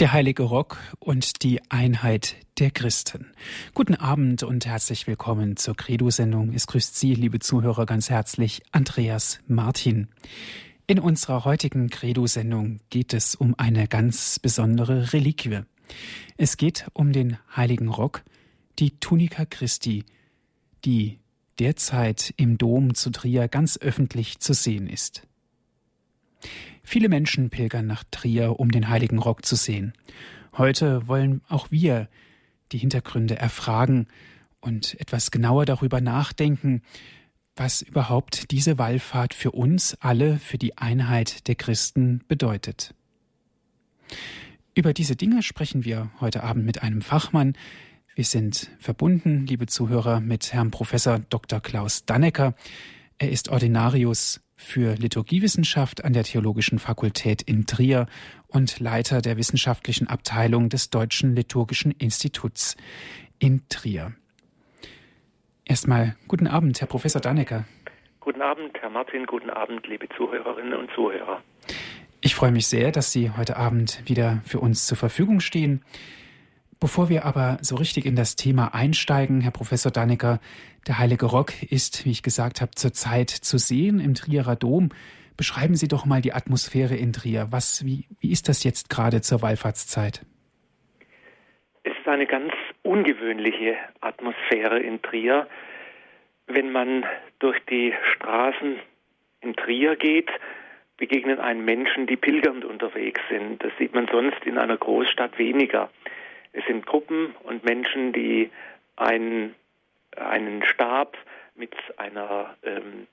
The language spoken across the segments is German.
Der heilige Rock und die Einheit der Christen. Guten Abend und herzlich willkommen zur Credo-Sendung. Es grüßt Sie, liebe Zuhörer, ganz herzlich Andreas Martin. In unserer heutigen Credo-Sendung geht es um eine ganz besondere Reliquie. Es geht um den heiligen Rock, die Tunica Christi, die derzeit im Dom zu Trier ganz öffentlich zu sehen ist. Viele Menschen pilgern nach Trier, um den heiligen Rock zu sehen. Heute wollen auch wir die Hintergründe erfragen und etwas genauer darüber nachdenken, was überhaupt diese Wallfahrt für uns alle, für die Einheit der Christen bedeutet. Über diese Dinge sprechen wir heute Abend mit einem Fachmann. Wir sind verbunden, liebe Zuhörer, mit Herrn Professor Dr. Klaus Dannecker. Er ist Ordinarius für Liturgiewissenschaft an der Theologischen Fakultät in Trier und Leiter der wissenschaftlichen Abteilung des Deutschen Liturgischen Instituts in Trier. Erstmal guten Abend, Herr Professor Dannecker. Guten Abend, Herr Martin, guten Abend, liebe Zuhörerinnen und Zuhörer. Ich freue mich sehr, dass Sie heute Abend wieder für uns zur Verfügung stehen. Bevor wir aber so richtig in das Thema einsteigen, Herr Professor Dannecker, der Heilige Rock ist, wie ich gesagt habe, zurzeit zu sehen im Trierer Dom. Beschreiben Sie doch mal die Atmosphäre in Trier. Was, wie, wie ist das jetzt gerade zur Wallfahrtszeit? Es ist eine ganz ungewöhnliche Atmosphäre in Trier. Wenn man durch die Straßen in Trier geht, begegnen einem Menschen, die pilgernd unterwegs sind. Das sieht man sonst in einer Großstadt weniger. Es sind Gruppen und Menschen, die einen, einen Stab mit einer ähm,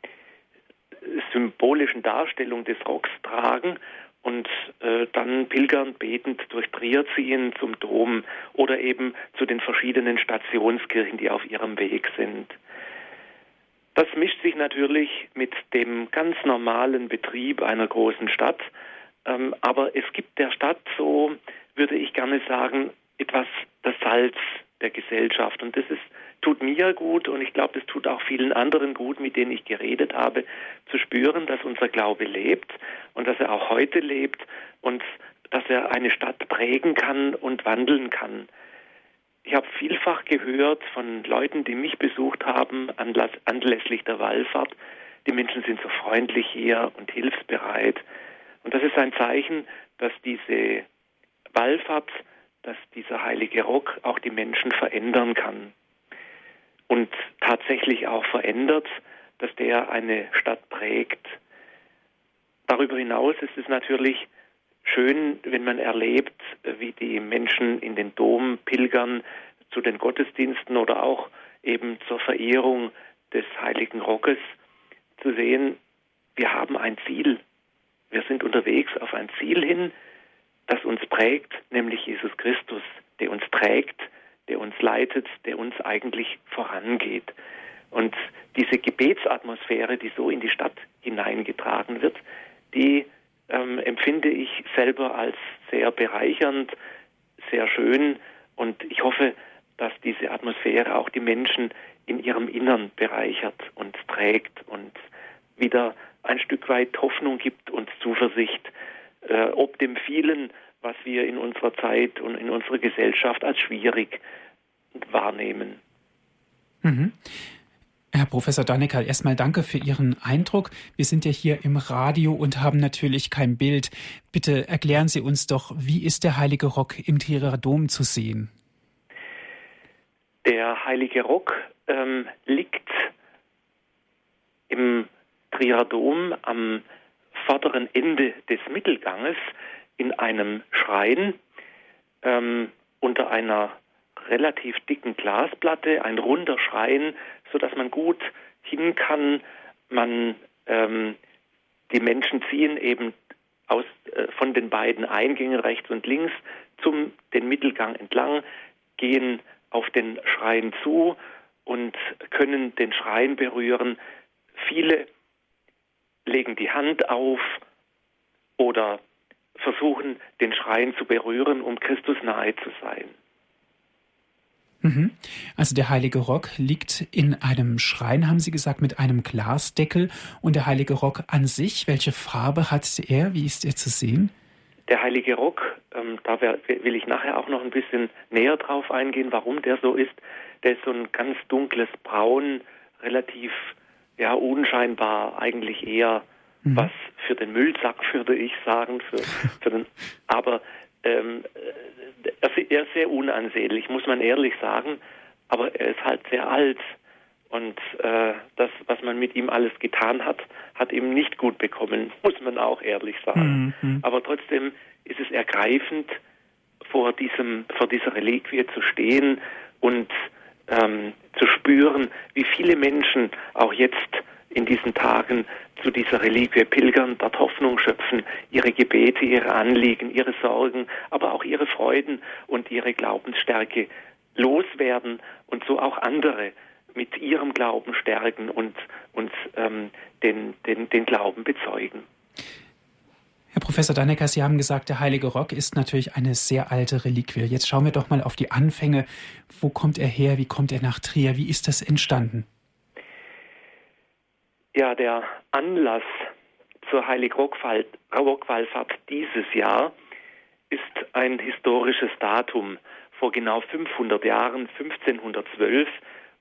symbolischen Darstellung des Rocks tragen und äh, dann pilgernd betend durch Trier ziehen zum Dom oder eben zu den verschiedenen Stationskirchen, die auf ihrem Weg sind. Das mischt sich natürlich mit dem ganz normalen Betrieb einer großen Stadt, ähm, aber es gibt der Stadt so, würde ich gerne sagen, etwas das Salz der Gesellschaft. Und das ist, tut mir gut und ich glaube, das tut auch vielen anderen gut, mit denen ich geredet habe, zu spüren, dass unser Glaube lebt und dass er auch heute lebt und dass er eine Stadt prägen kann und wandeln kann. Ich habe vielfach gehört von Leuten, die mich besucht haben, anlässlich der Wallfahrt, die Menschen sind so freundlich hier und hilfsbereit. Und das ist ein Zeichen, dass diese Wallfahrt dass dieser heilige Rock auch die Menschen verändern kann. Und tatsächlich auch verändert, dass der eine Stadt prägt. Darüber hinaus ist es natürlich schön, wenn man erlebt, wie die Menschen in den Dom pilgern zu den Gottesdiensten oder auch eben zur Verehrung des heiligen Rockes, zu sehen, wir haben ein Ziel. Wir sind unterwegs auf ein Ziel hin, das uns prägt, nämlich Jesus Christus, der uns trägt, der uns leitet, der uns eigentlich vorangeht. Und diese Gebetsatmosphäre, die so in die Stadt hineingetragen wird, die ähm, empfinde ich selber als sehr bereichernd, sehr schön und ich hoffe, dass diese Atmosphäre auch die Menschen in ihrem Innern bereichert und trägt und wieder ein Stück weit Hoffnung gibt und Zuversicht, äh, ob dem vielen, was wir in unserer Zeit und in unserer Gesellschaft als schwierig wahrnehmen. Mhm. Herr Professor Dannecker, erstmal danke für Ihren Eindruck. Wir sind ja hier im Radio und haben natürlich kein Bild. Bitte erklären Sie uns doch, wie ist der Heilige Rock im Trierer Dom zu sehen? Der Heilige Rock ähm, liegt im Trierer Dom am vorderen Ende des Mittelganges in einem Schrein ähm, unter einer relativ dicken Glasplatte, ein runder Schrein, so dass man gut hin kann. Man ähm, die Menschen ziehen eben aus, äh, von den beiden Eingängen rechts und links zum den Mittelgang entlang, gehen auf den Schrein zu und können den Schrein berühren. Viele legen die Hand auf oder versuchen, den Schrein zu berühren, um Christus nahe zu sein. Mhm. Also der heilige Rock liegt in einem Schrein, haben Sie gesagt, mit einem Glasdeckel. Und der heilige Rock an sich, welche Farbe hat er? Wie ist er zu sehen? der heilige Rock, ähm, da will ich nachher auch noch ein bisschen näher drauf eingehen, warum der so ist. Der ist so ein ganz dunkles Braun, relativ ja unscheinbar, eigentlich eher mhm. was für den Müllsack, würde ich sagen. Für, für den, aber ähm, er, er ist sehr unansehnlich, muss man ehrlich sagen. Aber er ist halt sehr alt. Und äh, das, was man mit ihm alles getan hat, hat ihm nicht gut bekommen, muss man auch ehrlich sagen. Mhm. Aber trotzdem ist es ergreifend, vor diesem, vor dieser Reliquie zu stehen und ähm, zu spüren, wie viele Menschen auch jetzt in diesen Tagen zu dieser Reliquie pilgern, dort Hoffnung schöpfen, ihre Gebete, ihre Anliegen, ihre Sorgen, aber auch ihre Freuden und ihre Glaubensstärke loswerden und so auch andere mit ihrem Glauben stärken und uns ähm, den, den, den Glauben bezeugen. Herr Professor Dannecker, Sie haben gesagt, der Heilige Rock ist natürlich eine sehr alte Reliquie. Jetzt schauen wir doch mal auf die Anfänge. Wo kommt er her? Wie kommt er nach Trier? Wie ist das entstanden? Ja, der Anlass zur Heilig-Rock-Wallfahrt dieses Jahr ist ein historisches Datum. Vor genau 500 Jahren, 1512,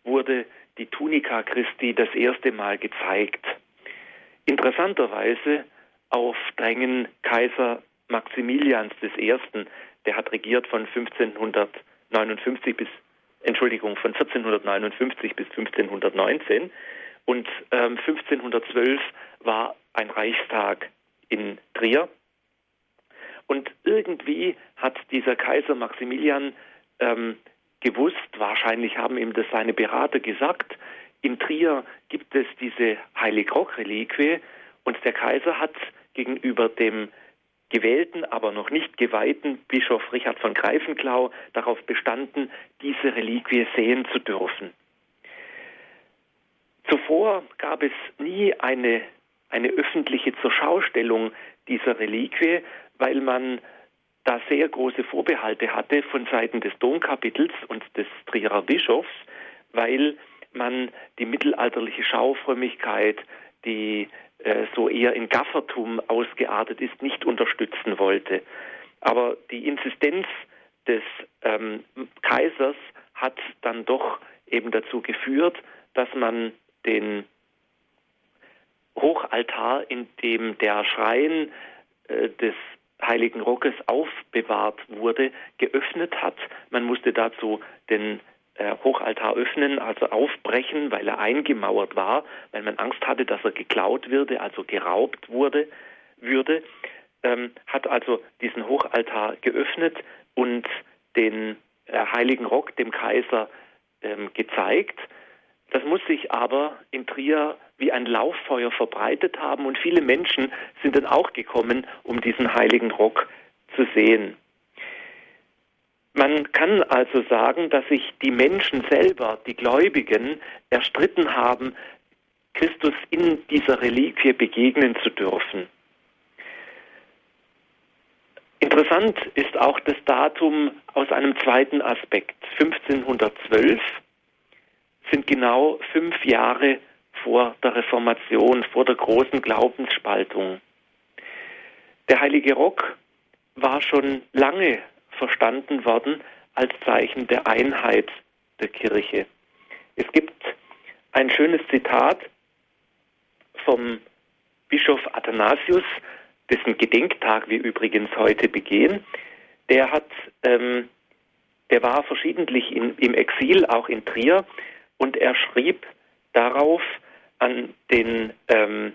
wurde die Tunika Christi das erste Mal gezeigt. Interessanterweise auf Drängen Kaiser Maximilians I., der hat regiert von 1559 bis Entschuldigung, von 1459 bis 1519 und ähm, 1512 war ein Reichstag in Trier. Und irgendwie hat dieser Kaiser Maximilian ähm, gewusst, wahrscheinlich haben ihm das seine Berater gesagt, in Trier gibt es diese Heilig-Rock-Reliquie und der Kaiser hat gegenüber dem gewählten, aber noch nicht geweihten Bischof Richard von Greifenklau darauf bestanden, diese Reliquie sehen zu dürfen. Zuvor gab es nie eine, eine öffentliche Zurschaustellung dieser Reliquie, weil man da sehr große Vorbehalte hatte von Seiten des Domkapitels und des Trierer Bischofs, weil man die mittelalterliche Schaufrömmigkeit, die äh, so eher in Gaffertum ausgeartet ist, nicht unterstützen wollte. Aber die Insistenz des ähm, Kaisers hat dann doch eben dazu geführt, dass man den Hochaltar, in dem der Schrein äh, des Heiligen Rockes aufbewahrt wurde, geöffnet hat. Man musste dazu den äh, Hochaltar öffnen, also aufbrechen, weil er eingemauert war, weil man Angst hatte, dass er geklaut würde, also geraubt wurde, würde, ähm, hat also diesen Hochaltar geöffnet und den äh, Heiligen Rock dem Kaiser ähm, gezeigt. Das muss sich aber in Trier wie ein Lauffeuer verbreitet haben und viele Menschen sind dann auch gekommen, um diesen heiligen Rock zu sehen. Man kann also sagen, dass sich die Menschen selber, die Gläubigen, erstritten haben, Christus in dieser Reliquie begegnen zu dürfen. Interessant ist auch das Datum aus einem zweiten Aspekt. 1512 sind genau fünf Jahre vor der Reformation, vor der großen Glaubensspaltung. Der heilige Rock war schon lange verstanden worden als Zeichen der Einheit der Kirche. Es gibt ein schönes Zitat vom Bischof Athanasius, dessen Gedenktag wir übrigens heute begehen. Der hat, ähm, der war verschiedentlich in, im Exil, auch in Trier, und er schrieb darauf an den ähm,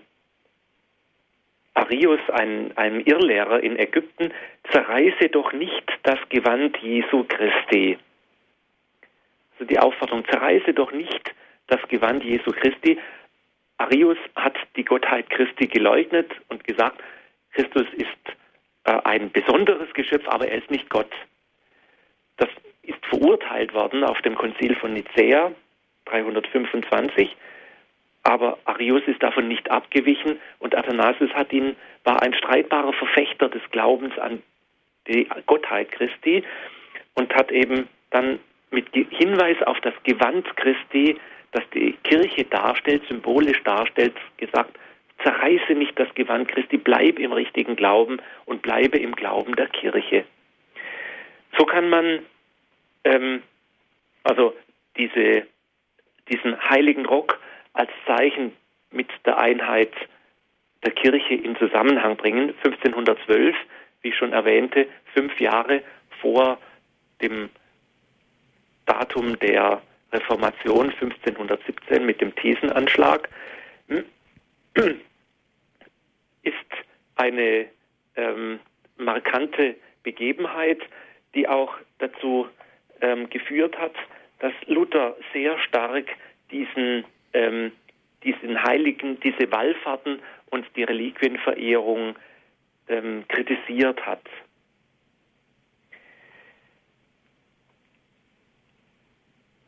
Arius, ein, einem Irrlehrer in Ägypten, zerreiße doch nicht das Gewand Jesu Christi. Also die Aufforderung, zerreiße doch nicht das Gewand Jesu Christi. Arius hat die Gottheit Christi geleugnet und gesagt, Christus ist äh, ein besonderes Geschöpf, aber er ist nicht Gott. Das ist verurteilt worden auf dem Konzil von Nicäa 325 aber Arius ist davon nicht abgewichen und Athanasius hat ihn, war ein streitbarer Verfechter des Glaubens an die Gottheit Christi und hat eben dann mit Hinweis auf das Gewand Christi, das die Kirche darstellt, symbolisch darstellt, gesagt, zerreiße nicht das Gewand Christi, bleib im richtigen Glauben und bleibe im Glauben der Kirche. So kann man ähm, also diese, diesen heiligen Rock als Zeichen mit der Einheit der Kirche in Zusammenhang bringen. 1512, wie ich schon erwähnte, fünf Jahre vor dem Datum der Reformation 1517 mit dem Thesenanschlag ist eine ähm, markante Begebenheit, die auch dazu ähm, geführt hat, dass Luther sehr stark diesen, ähm, diesen Heiligen, diese Wallfahrten und die Reliquienverehrung ähm, kritisiert hat.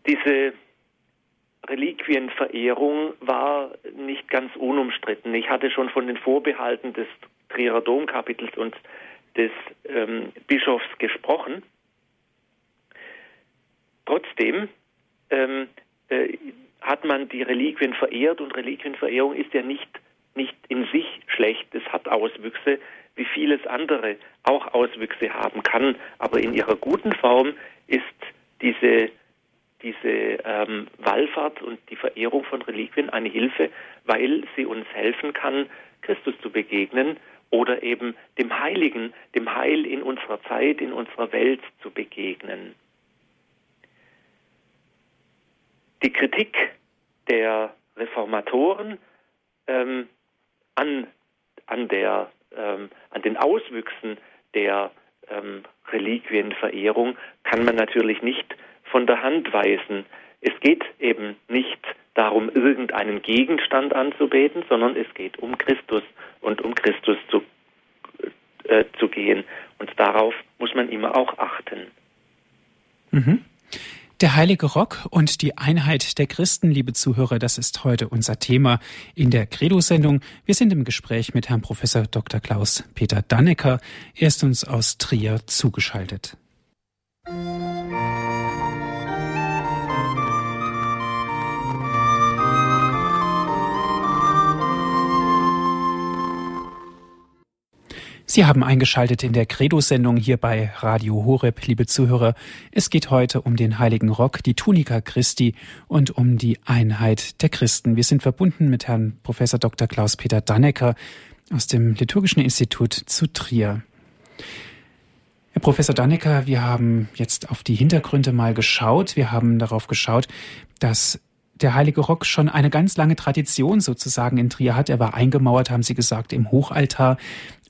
Diese Reliquienverehrung war nicht ganz unumstritten. Ich hatte schon von den Vorbehalten des Trierer Domkapitels und des ähm, Bischofs gesprochen. Trotzdem ähm, äh, hat man die Reliquien verehrt und Reliquienverehrung ist ja nicht, nicht in sich schlecht. Es hat Auswüchse, wie vieles andere auch Auswüchse haben kann. Aber in ihrer guten Form ist diese, diese ähm, Wallfahrt und die Verehrung von Reliquien eine Hilfe, weil sie uns helfen kann, Christus zu begegnen oder eben dem Heiligen, dem Heil in unserer Zeit, in unserer Welt zu begegnen. Die Kritik der Reformatoren ähm, an, an, der, ähm, an den Auswüchsen der ähm, Reliquienverehrung kann man natürlich nicht von der Hand weisen. Es geht eben nicht darum, irgendeinen Gegenstand anzubeten, sondern es geht um Christus und um Christus zu, äh, zu gehen. Und darauf muss man immer auch achten. Mhm. Der heilige Rock und die Einheit der Christen, liebe Zuhörer, das ist heute unser Thema in der Credo-Sendung. Wir sind im Gespräch mit Herrn Professor Dr. Klaus Peter Dannecker. Er ist uns aus Trier zugeschaltet. Sie haben eingeschaltet in der Credo-Sendung hier bei Radio Horeb, liebe Zuhörer. Es geht heute um den Heiligen Rock, die Tunika Christi und um die Einheit der Christen. Wir sind verbunden mit Herrn Professor Dr. Klaus-Peter Dannecker aus dem Liturgischen Institut zu Trier. Herr Professor Dannecker, wir haben jetzt auf die Hintergründe mal geschaut. Wir haben darauf geschaut, dass der Heilige Rock schon eine ganz lange Tradition sozusagen in Trier hat. Er war eingemauert, haben Sie gesagt, im Hochaltar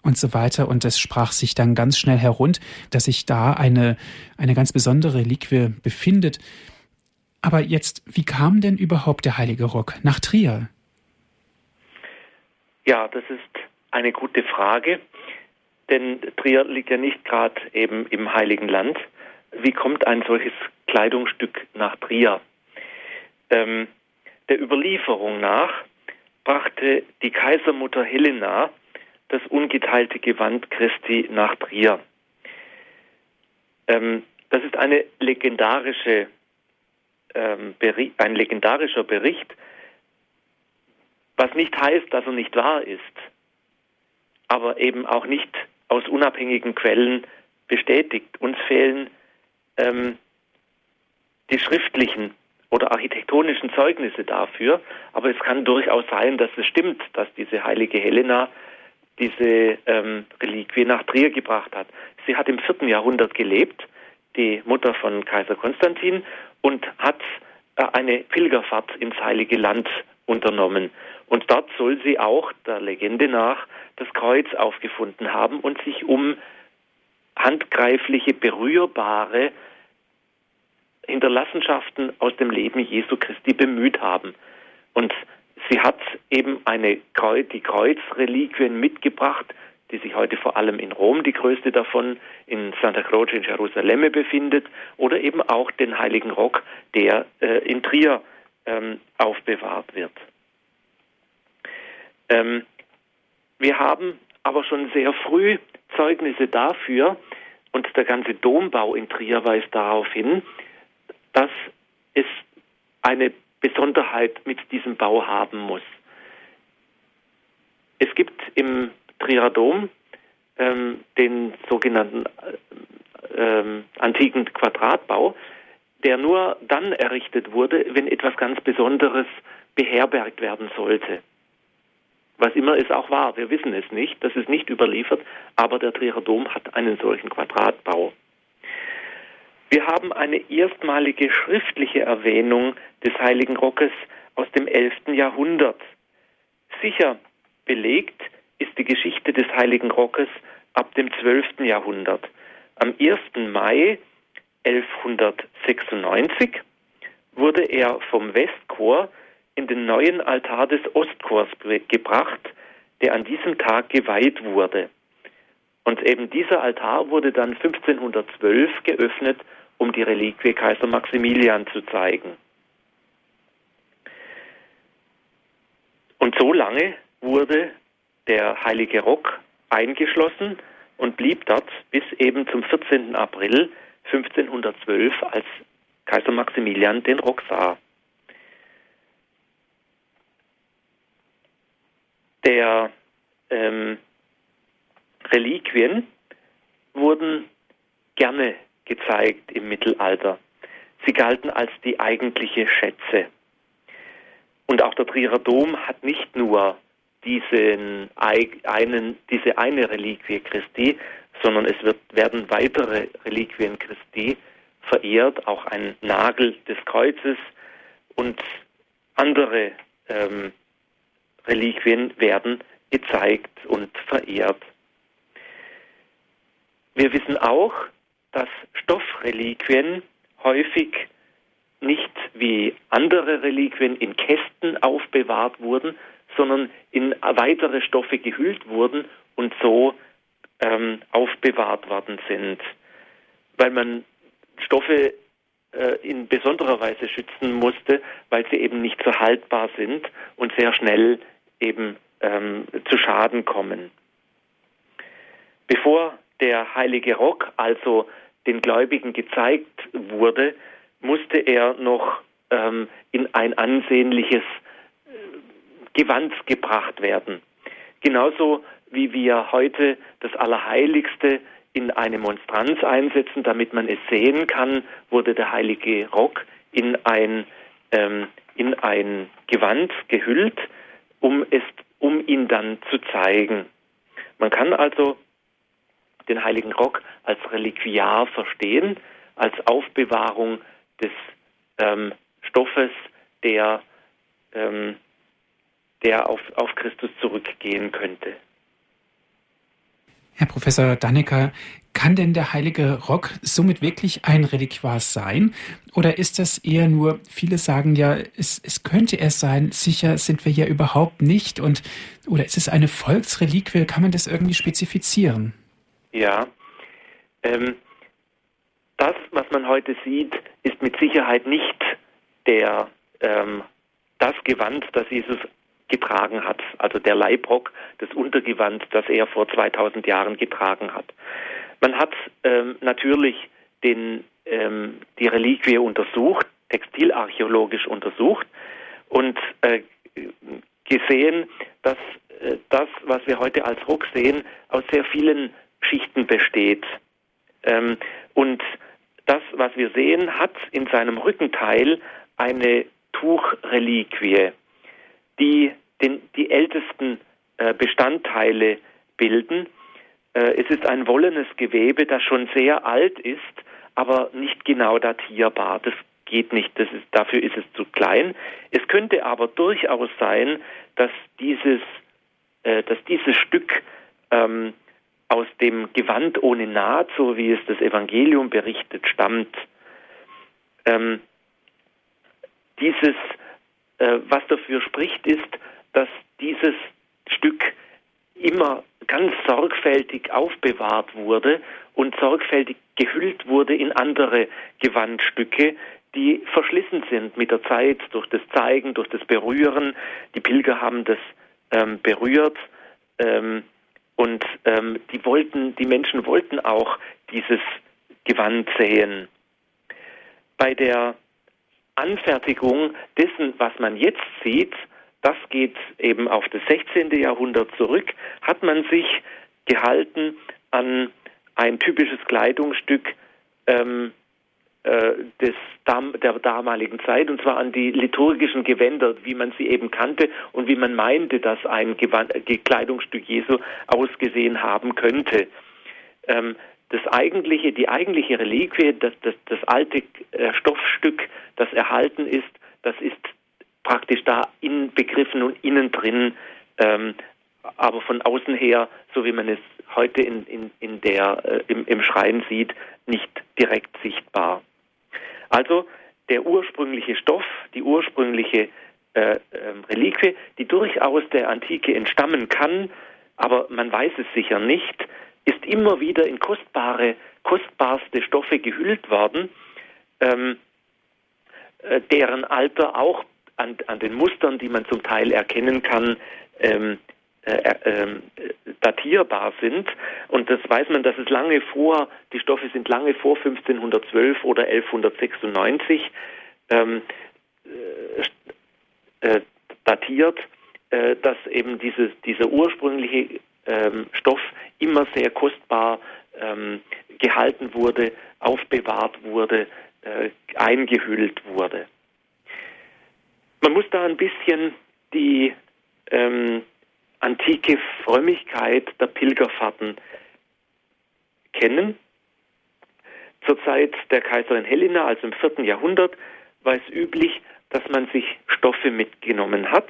und so weiter. Und es sprach sich dann ganz schnell herund, dass sich da eine, eine ganz besondere Reliquie befindet. Aber jetzt, wie kam denn überhaupt der Heilige Rock nach Trier? Ja, das ist eine gute Frage, denn Trier liegt ja nicht gerade eben im Heiligen Land. Wie kommt ein solches Kleidungsstück nach Trier? Ähm, der Überlieferung nach brachte die Kaisermutter Helena das ungeteilte Gewand Christi nach Trier. Ähm, das ist eine legendarische, ähm, ein legendarischer Bericht, was nicht heißt, dass er nicht wahr ist, aber eben auch nicht aus unabhängigen Quellen bestätigt. Uns fehlen ähm, die schriftlichen oder architektonischen Zeugnisse dafür, aber es kann durchaus sein, dass es stimmt, dass diese heilige Helena diese ähm, Reliquie nach Trier gebracht hat. Sie hat im vierten Jahrhundert gelebt, die Mutter von Kaiser Konstantin, und hat äh, eine Pilgerfahrt ins Heilige Land unternommen. Und dort soll sie auch der Legende nach das Kreuz aufgefunden haben und sich um handgreifliche, berührbare Hinterlassenschaften aus dem Leben Jesu Christi bemüht haben. Und Sie hat eben eine die Kreuzreliquien mitgebracht, die sich heute vor allem in Rom, die größte davon, in Santa Croce in Jerusalem befindet, oder eben auch den Heiligen Rock, der äh, in Trier ähm, aufbewahrt wird. Ähm, wir haben aber schon sehr früh Zeugnisse dafür, und der ganze Dombau in Trier weist darauf hin, dass es eine Besonderheit mit diesem Bau haben muss. es gibt im Trierer Dom ähm, den sogenannten äh, ähm, antiken Quadratbau, der nur dann errichtet wurde, wenn etwas ganz Besonderes beherbergt werden sollte. Was immer es auch war, wir wissen es nicht, das ist nicht überliefert, aber der Trierer Dom hat einen solchen Quadratbau. Wir haben eine erstmalige schriftliche Erwähnung des Heiligen Rockes aus dem 11. Jahrhundert. Sicher belegt ist die Geschichte des Heiligen Rockes ab dem 12. Jahrhundert. Am 1. Mai 1196 wurde er vom Westchor in den neuen Altar des Ostchors gebracht, der an diesem Tag geweiht wurde. Und eben dieser Altar wurde dann 1512 geöffnet, um die Reliquie Kaiser Maximilian zu zeigen. Und so lange wurde der heilige Rock eingeschlossen und blieb dort bis eben zum 14. April 1512, als Kaiser Maximilian den Rock sah. der ähm, Reliquien wurden gerne gezeigt im Mittelalter. Sie galten als die eigentliche Schätze. Und auch der Trierer Dom hat nicht nur diesen einen, diese eine Reliquie Christi, sondern es wird, werden weitere Reliquien Christi verehrt, auch ein Nagel des Kreuzes und andere ähm, Reliquien werden gezeigt und verehrt. Wir wissen auch, dass Stoffreliquien häufig nicht wie andere Reliquien in Kästen aufbewahrt wurden, sondern in weitere Stoffe gehüllt wurden und so ähm, aufbewahrt worden sind. Weil man Stoffe äh, in besonderer Weise schützen musste, weil sie eben nicht so haltbar sind und sehr schnell eben ähm, zu Schaden kommen. Bevor der heilige Rock also den Gläubigen gezeigt wurde, musste er noch ähm, in ein ansehnliches äh, Gewand gebracht werden. Genauso wie wir heute das Allerheiligste in eine Monstranz einsetzen, damit man es sehen kann, wurde der heilige Rock in ein, ähm, in ein Gewand gehüllt, um, es, um ihn dann zu zeigen. Man kann also den heiligen Rock als Reliquiar verstehen, als Aufbewahrung des ähm, Stoffes, der, ähm, der auf, auf Christus zurückgehen könnte. Herr Professor Dannecker, kann denn der heilige Rock somit wirklich ein Reliquar sein? Oder ist das eher nur, viele sagen ja, es, es könnte er sein, sicher sind wir ja überhaupt nicht. Und, oder ist es eine Volksreliquie? Kann man das irgendwie spezifizieren? Ja. Ähm, das, was man heute sieht, ist mit Sicherheit nicht der, ähm, das Gewand, das Jesus getragen hat, also der Leibrock, das Untergewand, das er vor 2000 Jahren getragen hat. Man hat ähm, natürlich den, ähm, die Reliquie untersucht, textilarchäologisch untersucht und äh, gesehen, dass äh, das, was wir heute als Rock sehen, aus sehr vielen Schichten besteht. Ähm, und das, was wir sehen, hat in seinem Rückenteil eine Tuchreliquie, die den, die ältesten äh, Bestandteile bilden äh, es ist ein wollenes Gewebe, das schon sehr alt ist, aber nicht genau datierbar. Das geht nicht, ist, dafür ist es zu klein. Es könnte aber durchaus sein, dass dieses, äh, dass dieses Stück ähm, aus dem Gewand ohne Naht, so wie es das Evangelium berichtet, stammt. Ähm, dieses, äh, was dafür spricht, ist, dass dieses Stück immer ganz sorgfältig aufbewahrt wurde und sorgfältig gehüllt wurde in andere Gewandstücke, die verschlissen sind mit der Zeit durch das Zeigen, durch das Berühren. Die Pilger haben das ähm, berührt ähm, und ähm, die wollten, die Menschen wollten auch dieses Gewand sehen. Bei der Anfertigung dessen, was man jetzt sieht, das geht eben auf das 16. Jahrhundert zurück, hat man sich gehalten an ein typisches Kleidungsstück ähm, äh, des, der damaligen Zeit, und zwar an die liturgischen Gewänder, wie man sie eben kannte und wie man meinte, dass ein Gewand, Kleidungsstück Jesu ausgesehen haben könnte. Ähm, das eigentliche, die eigentliche Reliquie, das, das, das alte äh, Stoffstück, das erhalten ist, das ist praktisch da inbegriffen und innen drin, ähm, aber von außen her, so wie man es heute in, in, in der, äh, im, im Schrein sieht, nicht direkt sichtbar. Also der ursprüngliche Stoff, die ursprüngliche äh, äh, Reliquie, die durchaus der Antike entstammen kann, aber man weiß es sicher nicht, ist immer wieder in kostbare, kostbarste Stoffe gehüllt worden, ähm, äh, deren Alter auch an, an, den Mustern, die man zum Teil erkennen kann, ähm, äh, äh, datierbar sind. Und das weiß man, dass es lange vor, die Stoffe sind lange vor 1512 oder 1196 ähm, äh, äh, datiert, äh, dass eben dieses, dieser ursprüngliche ähm, Stoff immer sehr kostbar ähm, gehalten wurde, aufbewahrt wurde, äh, eingehüllt wurde. Man muss da ein bisschen die ähm, antike Frömmigkeit der Pilgerfahrten kennen. Zur Zeit der Kaiserin Helena, also im vierten Jahrhundert, war es üblich, dass man sich Stoffe mitgenommen hat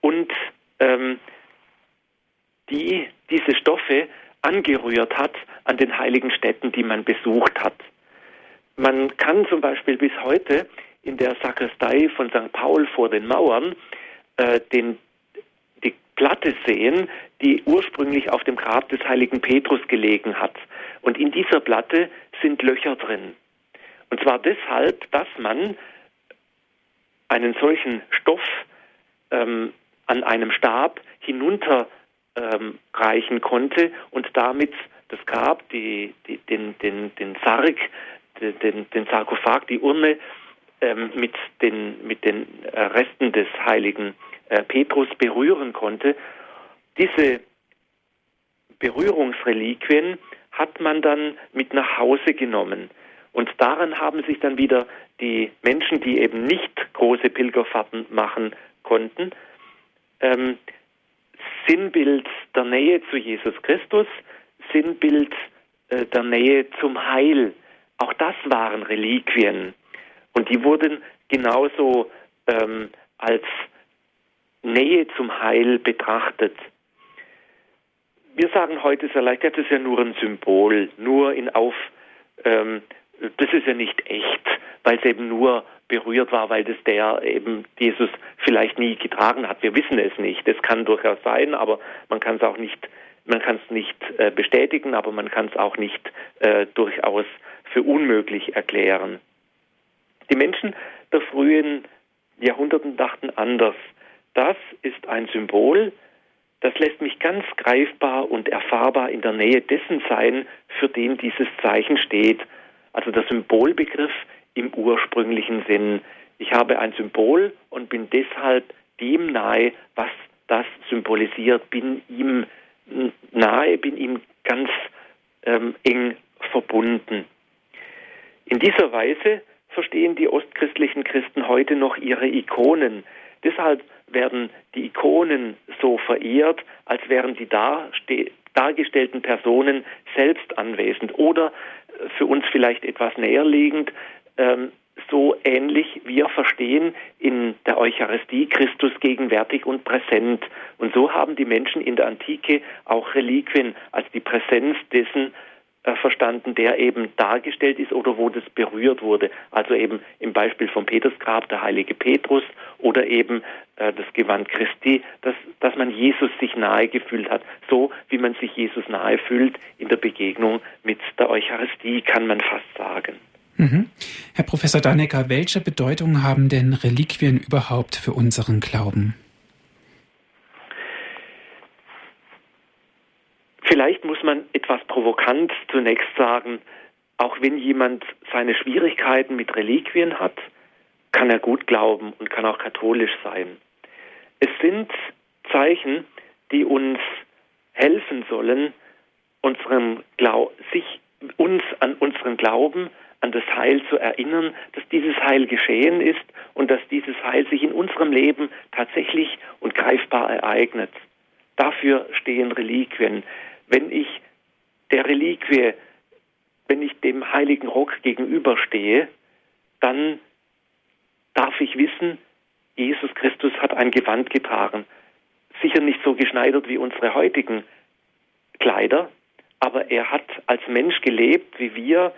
und ähm, die diese Stoffe angerührt hat an den heiligen Städten, die man besucht hat. Man kann zum Beispiel bis heute in der Sakristei von St. Paul vor den Mauern äh, den, Platte sehen, die ursprünglich auf dem Grab des heiligen Petrus gelegen hat. Und in dieser Platte sind Löcher drin. Und zwar deshalb, dass man einen solchen Stoff ähm, an einem Stab hinunter ähm, konnte und damit das Grab, die, die, den, den, den Sarg, den, den Sarkophag, die Urne ähm, mit, den, mit den äh, Resten des heiligen äh, Petrus berühren konnte. Diese Berührungsreliquien hat man dann mit nach Hause genommen. Und daran haben sich dann wieder die Menschen, die eben nicht große Pilgerfahrten machen konnten, ähm, Sinnbild der Nähe zu Jesus Christus, Sinnbild äh, der Nähe zum Heil. Auch das waren Reliquien. Und die wurden genauso ähm, als Nähe zum Heil betrachtet. Wir sagen heute sehr leicht, das ist ja nur ein Symbol, nur in Auf, ähm, das ist ja nicht echt, weil es eben nur berührt war, weil das der eben Jesus vielleicht nie getragen hat. Wir wissen es nicht. Das kann durchaus sein, aber man kann es auch nicht, man kann es nicht äh, bestätigen, aber man kann es auch nicht äh, durchaus für unmöglich erklären. Die Menschen der frühen Jahrhunderten dachten anders. Das ist ein Symbol, das lässt mich ganz greifbar und erfahrbar in der Nähe dessen sein, für den dieses Zeichen steht. Also der Symbolbegriff im ursprünglichen Sinn. Ich habe ein Symbol und bin deshalb dem nahe, was das symbolisiert, bin ihm nahe, bin ihm ganz ähm, eng verbunden. In dieser Weise verstehen die ostchristlichen Christen heute noch ihre Ikonen. Deshalb werden die Ikonen so verehrt, als wären die dargestellten Personen selbst anwesend oder für uns vielleicht etwas näherliegend, ähm, so ähnlich wir verstehen in der Eucharistie Christus gegenwärtig und präsent. Und so haben die Menschen in der Antike auch Reliquien als die Präsenz dessen äh, verstanden, der eben dargestellt ist oder wo das berührt wurde. Also eben im Beispiel vom Petersgrab der heilige Petrus oder eben äh, das Gewand Christi, dass, dass man Jesus sich nahe gefühlt hat. So wie man sich Jesus nahe fühlt in der Begegnung mit der Eucharistie, kann man fast sagen. Mhm. Herr Professor Dannecker, welche Bedeutung haben denn Reliquien überhaupt für unseren Glauben? Vielleicht man etwas provokant zunächst sagen, auch wenn jemand seine Schwierigkeiten mit Reliquien hat, kann er gut glauben und kann auch katholisch sein. Es sind Zeichen, die uns helfen sollen, unseren Glau sich uns an unseren Glauben, an das Heil zu erinnern, dass dieses Heil geschehen ist und dass dieses Heil sich in unserem Leben tatsächlich und greifbar ereignet. Dafür stehen Reliquien. Wenn ich der Reliquie, wenn ich dem heiligen Rock gegenüberstehe, dann darf ich wissen, Jesus Christus hat ein Gewand getragen. Sicher nicht so geschneidert wie unsere heutigen Kleider, aber er hat als Mensch gelebt wie wir,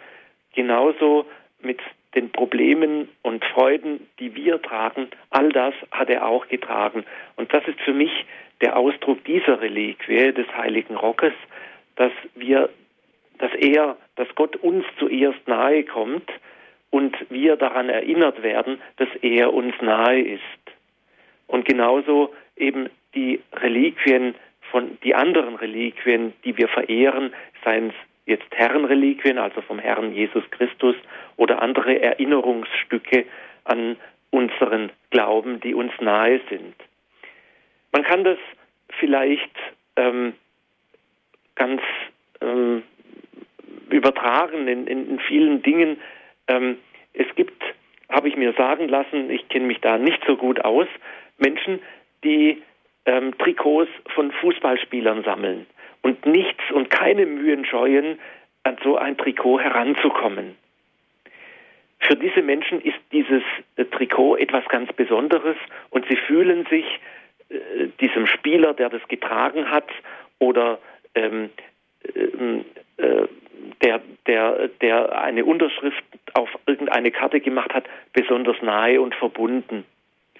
genauso mit den Problemen und Freuden, die wir tragen, all das hat er auch getragen. Und das ist für mich der Ausdruck dieser Reliquie des heiligen Rockes, dass wir, dass er, dass Gott uns zuerst nahe kommt und wir daran erinnert werden, dass er uns nahe ist. Und genauso eben die Reliquien von die anderen Reliquien, die wir verehren, seien es jetzt Herrenreliquien, also vom Herrn Jesus Christus, oder andere Erinnerungsstücke an unseren Glauben, die uns nahe sind. Man kann das vielleicht ähm, ganz ähm, übertragen in, in, vielen Dingen. Ähm, es gibt, habe ich mir sagen lassen, ich kenne mich da nicht so gut aus, Menschen, die ähm, Trikots von Fußballspielern sammeln und nichts und keine Mühen scheuen, an so ein Trikot heranzukommen. Für diese Menschen ist dieses äh, Trikot etwas ganz Besonderes und sie fühlen sich äh, diesem Spieler, der das getragen hat, oder ähm, äh, äh der, der, der eine Unterschrift auf irgendeine Karte gemacht hat, besonders nahe und verbunden.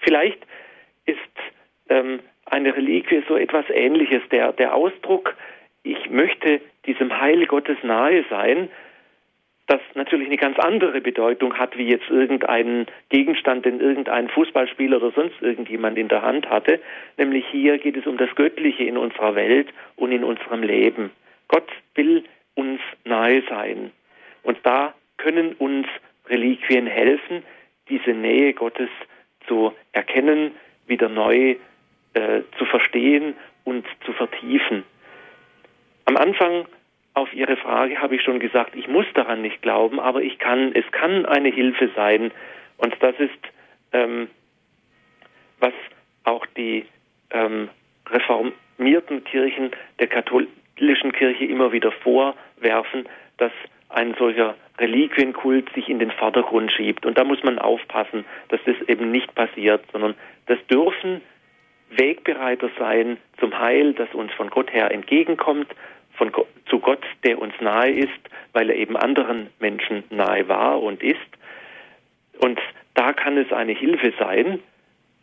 Vielleicht ist ähm, eine Reliquie so etwas Ähnliches. Der, der Ausdruck, ich möchte diesem Heil Gottes nahe sein, das natürlich eine ganz andere Bedeutung hat, wie jetzt irgendein Gegenstand, den irgendein Fußballspieler oder sonst irgendjemand in der Hand hatte. Nämlich hier geht es um das Göttliche in unserer Welt und in unserem Leben. Gott will uns nahe sein. Und da können uns Reliquien helfen, diese Nähe Gottes zu erkennen, wieder neu äh, zu verstehen und zu vertiefen. Am Anfang auf Ihre Frage habe ich schon gesagt, ich muss daran nicht glauben, aber ich kann, es kann eine Hilfe sein. Und das ist, ähm, was auch die ähm, reformierten Kirchen der katholischen Kirche immer wieder vorwerfen, dass ein solcher Reliquienkult sich in den Vordergrund schiebt. Und da muss man aufpassen, dass das eben nicht passiert, sondern das dürfen Wegbereiter sein zum Heil, das uns von Gott her entgegenkommt, von zu Gott, der uns nahe ist, weil er eben anderen Menschen nahe war und ist. Und da kann es eine Hilfe sein,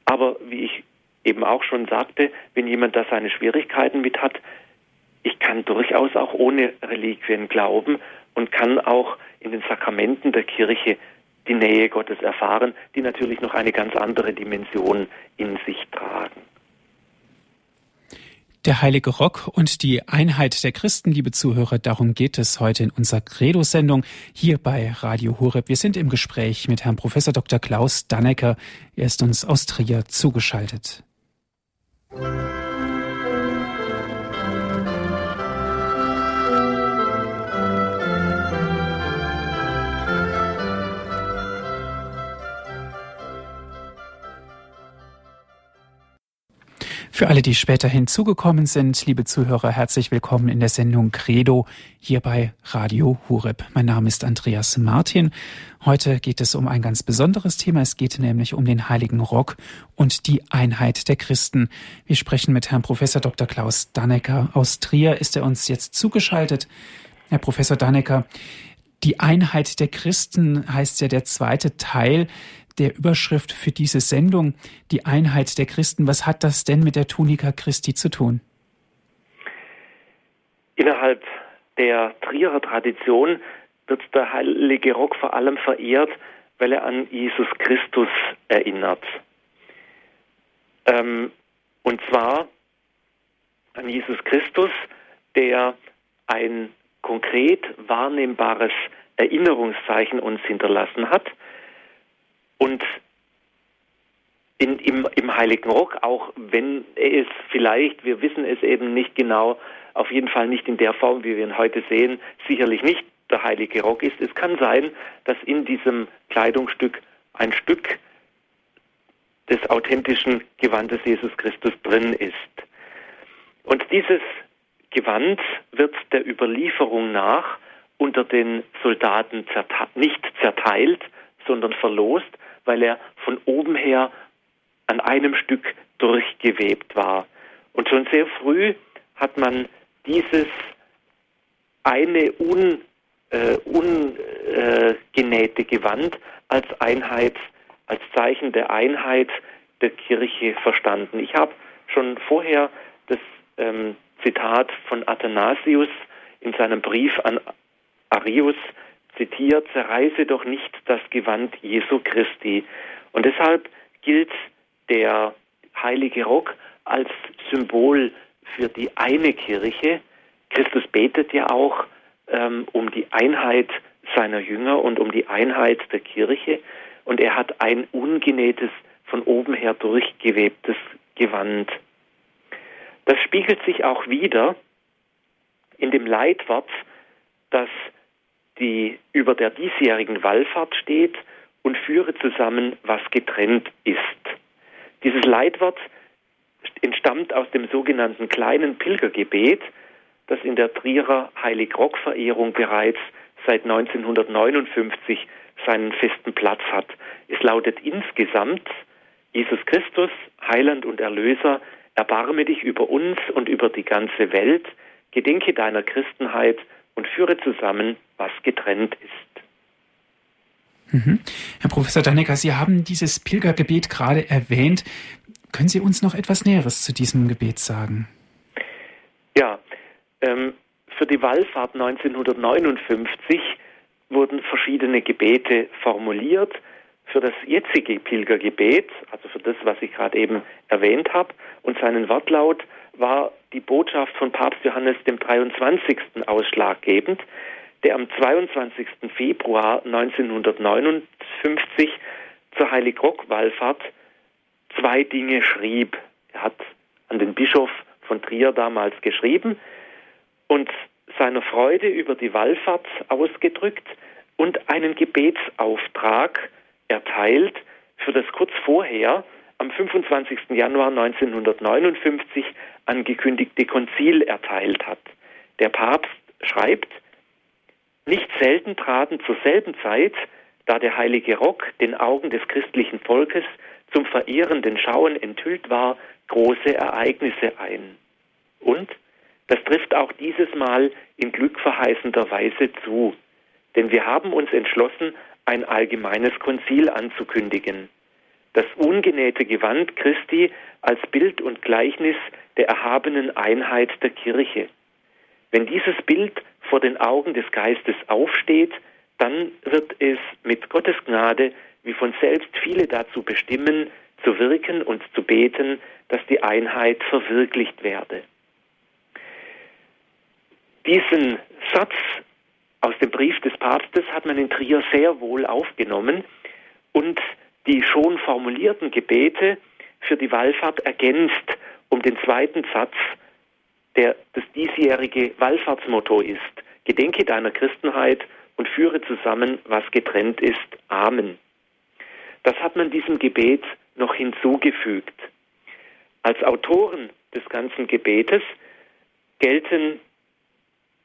aber wie ich eben auch schon sagte, wenn jemand da seine Schwierigkeiten mit hat, ich kann durchaus auch ohne Reliquien glauben und kann auch in den Sakramenten der Kirche die Nähe Gottes erfahren, die natürlich noch eine ganz andere Dimension in sich tragen. Der heilige Rock und die Einheit der Christen, liebe Zuhörer, darum geht es heute in unserer Credo-Sendung hier bei Radio Horeb. Wir sind im Gespräch mit Herrn Professor Dr. Klaus Dannecker. Er ist uns aus Trier zugeschaltet. Musik Für alle, die später hinzugekommen sind, liebe Zuhörer, herzlich willkommen in der Sendung Credo hier bei Radio Hureb. Mein Name ist Andreas Martin. Heute geht es um ein ganz besonderes Thema. Es geht nämlich um den Heiligen Rock und die Einheit der Christen. Wir sprechen mit Herrn Professor Dr. Klaus Dannecker aus Trier. Ist er uns jetzt zugeschaltet? Herr Professor Dannecker, die Einheit der Christen heißt ja der zweite Teil der Überschrift für diese Sendung, die Einheit der Christen. Was hat das denn mit der Tunika Christi zu tun? Innerhalb der Trierer Tradition wird der heilige Rock vor allem verehrt, weil er an Jesus Christus erinnert. Ähm, und zwar an Jesus Christus, der ein konkret wahrnehmbares Erinnerungszeichen uns hinterlassen hat, und in, im, im Heiligen Rock, auch wenn es vielleicht, wir wissen es eben nicht genau, auf jeden Fall nicht in der Form, wie wir ihn heute sehen, sicherlich nicht der Heilige Rock ist. Es kann sein, dass in diesem Kleidungsstück ein Stück des authentischen Gewandes Jesus Christus drin ist. Und dieses Gewand wird der Überlieferung nach unter den Soldaten zerte nicht zerteilt, sondern verlost, weil er von oben her an einem Stück durchgewebt war. Und schon sehr früh hat man dieses eine un, äh, ungenähte äh, Gewand als Einheit, als Zeichen der Einheit der Kirche verstanden. Ich habe schon vorher das ähm, Zitat von Athanasius in seinem Brief an Arius zitiert, zerreiße doch nicht das Gewand Jesu Christi. Und deshalb gilt der heilige Rock als Symbol für die eine Kirche. Christus betet ja auch ähm, um die Einheit seiner Jünger und um die Einheit der Kirche. Und er hat ein ungenähtes, von oben her durchgewebtes Gewand. Das spiegelt sich auch wieder in dem Leitwort, das die über der diesjährigen Wallfahrt steht und führe zusammen, was getrennt ist. Dieses Leitwort entstammt aus dem sogenannten kleinen Pilgergebet, das in der Trierer Heilig-Rock-Verehrung bereits seit 1959 seinen festen Platz hat. Es lautet insgesamt, Jesus Christus, Heiland und Erlöser, erbarme dich über uns und über die ganze Welt, gedenke deiner Christenheit und führe zusammen, was getrennt ist. Mhm. Herr Professor Dannecker, Sie haben dieses Pilgergebet gerade erwähnt. Können Sie uns noch etwas Näheres zu diesem Gebet sagen? Ja, ähm, für die Wallfahrt 1959 wurden verschiedene Gebete formuliert. Für das jetzige Pilgergebet, also für das, was ich gerade eben erwähnt habe, und seinen Wortlaut war die Botschaft von Papst Johannes dem 23. ausschlaggebend, der am 22. Februar 1959 zur Heiligrock-Wallfahrt zwei Dinge schrieb. Er hat an den Bischof von Trier damals geschrieben und seiner Freude über die Wallfahrt ausgedrückt und einen Gebetsauftrag erteilt, für das kurz vorher am 25. Januar 1959 angekündigte Konzil erteilt hat. Der Papst schreibt, nicht selten traten zur selben Zeit, da der heilige Rock den Augen des christlichen Volkes zum verehrenden Schauen enthüllt war, große Ereignisse ein. Und das trifft auch dieses Mal in glückverheißender Weise zu, denn wir haben uns entschlossen, ein allgemeines Konzil anzukündigen. Das ungenähte Gewand Christi als Bild und Gleichnis der erhabenen Einheit der Kirche. Wenn dieses Bild vor den Augen des Geistes aufsteht, dann wird es mit Gottes Gnade wie von selbst viele dazu bestimmen, zu wirken und zu beten, dass die Einheit verwirklicht werde. Diesen Satz aus dem Brief des Papstes hat man in Trier sehr wohl aufgenommen und die schon formulierten Gebete für die Wallfahrt ergänzt um den zweiten Satz, der das diesjährige Wallfahrtsmotto ist. Gedenke deiner Christenheit und führe zusammen, was getrennt ist. Amen. Das hat man diesem Gebet noch hinzugefügt. Als Autoren des ganzen Gebetes gelten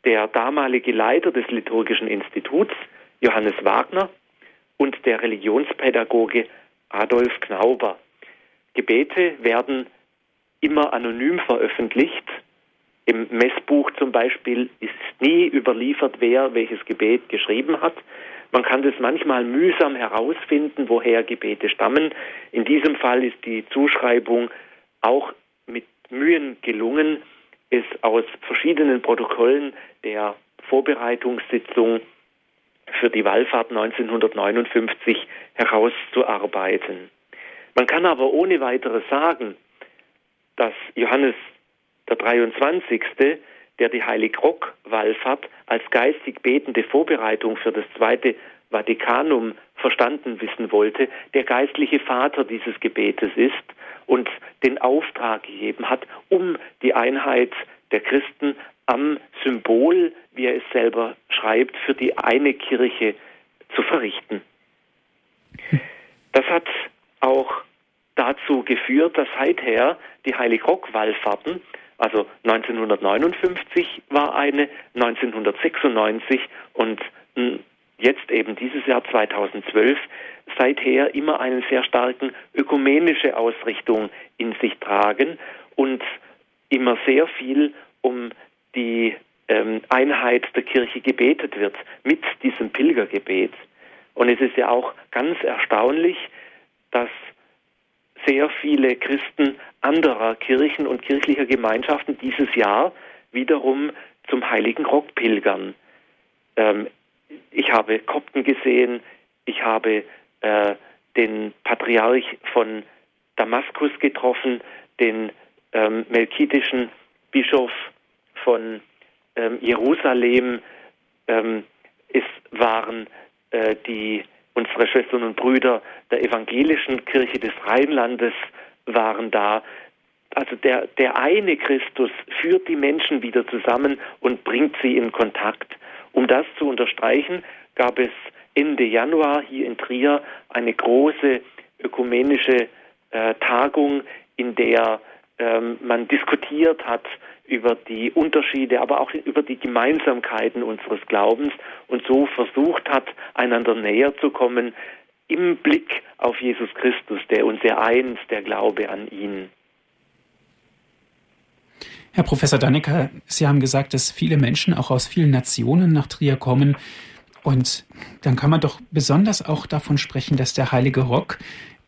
der damalige Leiter des Liturgischen Instituts, Johannes Wagner, und der Religionspädagoge Adolf Knauber. Gebete werden immer anonym veröffentlicht. Im Messbuch zum Beispiel ist nie überliefert, wer welches Gebet geschrieben hat. Man kann das manchmal mühsam herausfinden, woher Gebete stammen. In diesem Fall ist die Zuschreibung auch mit Mühen gelungen, es aus verschiedenen Protokollen der Vorbereitungssitzung für die Wallfahrt 1959 herauszuarbeiten. Man kann aber ohne weiteres sagen, dass Johannes der 23., der die Heilig-Rock-Wallfahrt als geistig betende Vorbereitung für das zweite Vatikanum verstanden wissen wollte, der geistliche Vater dieses Gebetes ist und den Auftrag gegeben hat, um die Einheit der Christen am Symbol, wie er es selber schreibt, für die eine Kirche zu verrichten. Das hat auch dazu geführt, dass seither die Heilig-Rock-Wallfahrten, also 1959 war eine, 1996 und jetzt eben dieses Jahr 2012 seither immer eine sehr starken ökumenische Ausrichtung in sich tragen und immer sehr viel um die ähm, Einheit der Kirche gebetet wird mit diesem Pilgergebet. Und es ist ja auch ganz erstaunlich, dass sehr viele Christen anderer Kirchen und kirchlicher Gemeinschaften dieses Jahr wiederum zum Heiligen Rock pilgern. Ähm, ich habe Kopten gesehen, ich habe äh, den Patriarch von Damaskus getroffen, den ähm, melkitischen Bischof von ähm, Jerusalem. Ähm, es waren äh, die unsere Schwestern und Brüder der evangelischen Kirche des Rheinlandes waren da. Also der, der eine Christus führt die Menschen wieder zusammen und bringt sie in Kontakt. Um das zu unterstreichen, gab es Ende Januar hier in Trier eine große ökumenische äh, Tagung, in der ähm, man diskutiert hat über die Unterschiede, aber auch über die Gemeinsamkeiten unseres Glaubens und so versucht hat, einander näher zu kommen im Blick auf Jesus Christus, der uns ja eint, der Glaube an ihn. Herr Professor Dannecker, Sie haben gesagt, dass viele Menschen auch aus vielen Nationen nach Trier kommen. Und dann kann man doch besonders auch davon sprechen, dass der Heilige Rock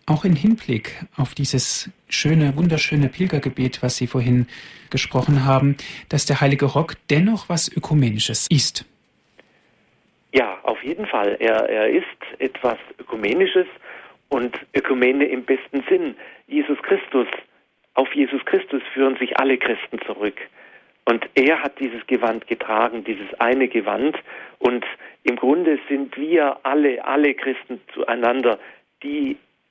auch im Hinblick auf dieses schöne, wunderschöne Pilgergebet, was Sie vorhin gesprochen haben, dass der Heilige Rock dennoch was Ökumenisches ist. Ja, auf jeden Fall. Er, er ist etwas Ökumenisches und Ökumene im besten Sinn. Jesus Christus auf Jesus Christus führen sich alle Christen zurück. Und er hat dieses Gewand getragen, dieses eine Gewand. Und im Grunde sind wir alle, alle Christen zueinander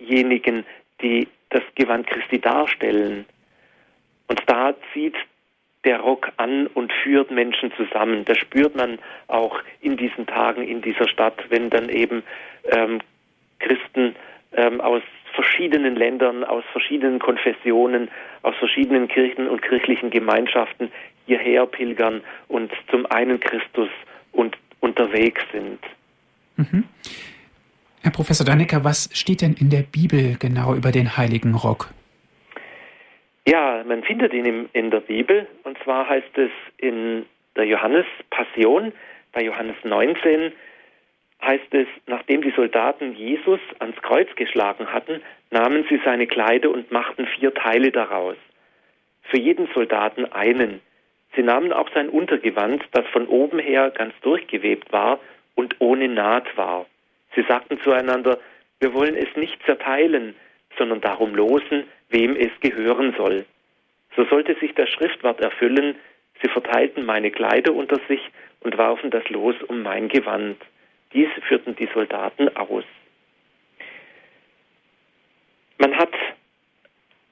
diejenigen, die das Gewand Christi darstellen. Und da zieht der Rock an und führt Menschen zusammen. Das spürt man auch in diesen Tagen in dieser Stadt, wenn dann eben ähm, Christen ähm, aus verschiedenen Ländern, aus verschiedenen Konfessionen, aus verschiedenen Kirchen und kirchlichen Gemeinschaften hierher pilgern und zum einen Christus und unterwegs sind. Mhm. Herr Professor Dannecker, was steht denn in der Bibel genau über den heiligen Rock? Ja, man findet ihn in der Bibel und zwar heißt es in der Johannes Passion bei Johannes 19, heißt es, nachdem die Soldaten Jesus ans Kreuz geschlagen hatten, nahmen sie seine Kleider und machten vier Teile daraus. Für jeden Soldaten einen. Sie nahmen auch sein Untergewand, das von oben her ganz durchgewebt war und ohne Naht war. Sie sagten zueinander, wir wollen es nicht zerteilen, sondern darum losen, wem es gehören soll. So sollte sich das Schriftwort erfüllen, sie verteilten meine Kleider unter sich und warfen das Los um mein Gewand. Dies führten die Soldaten aus. Man hat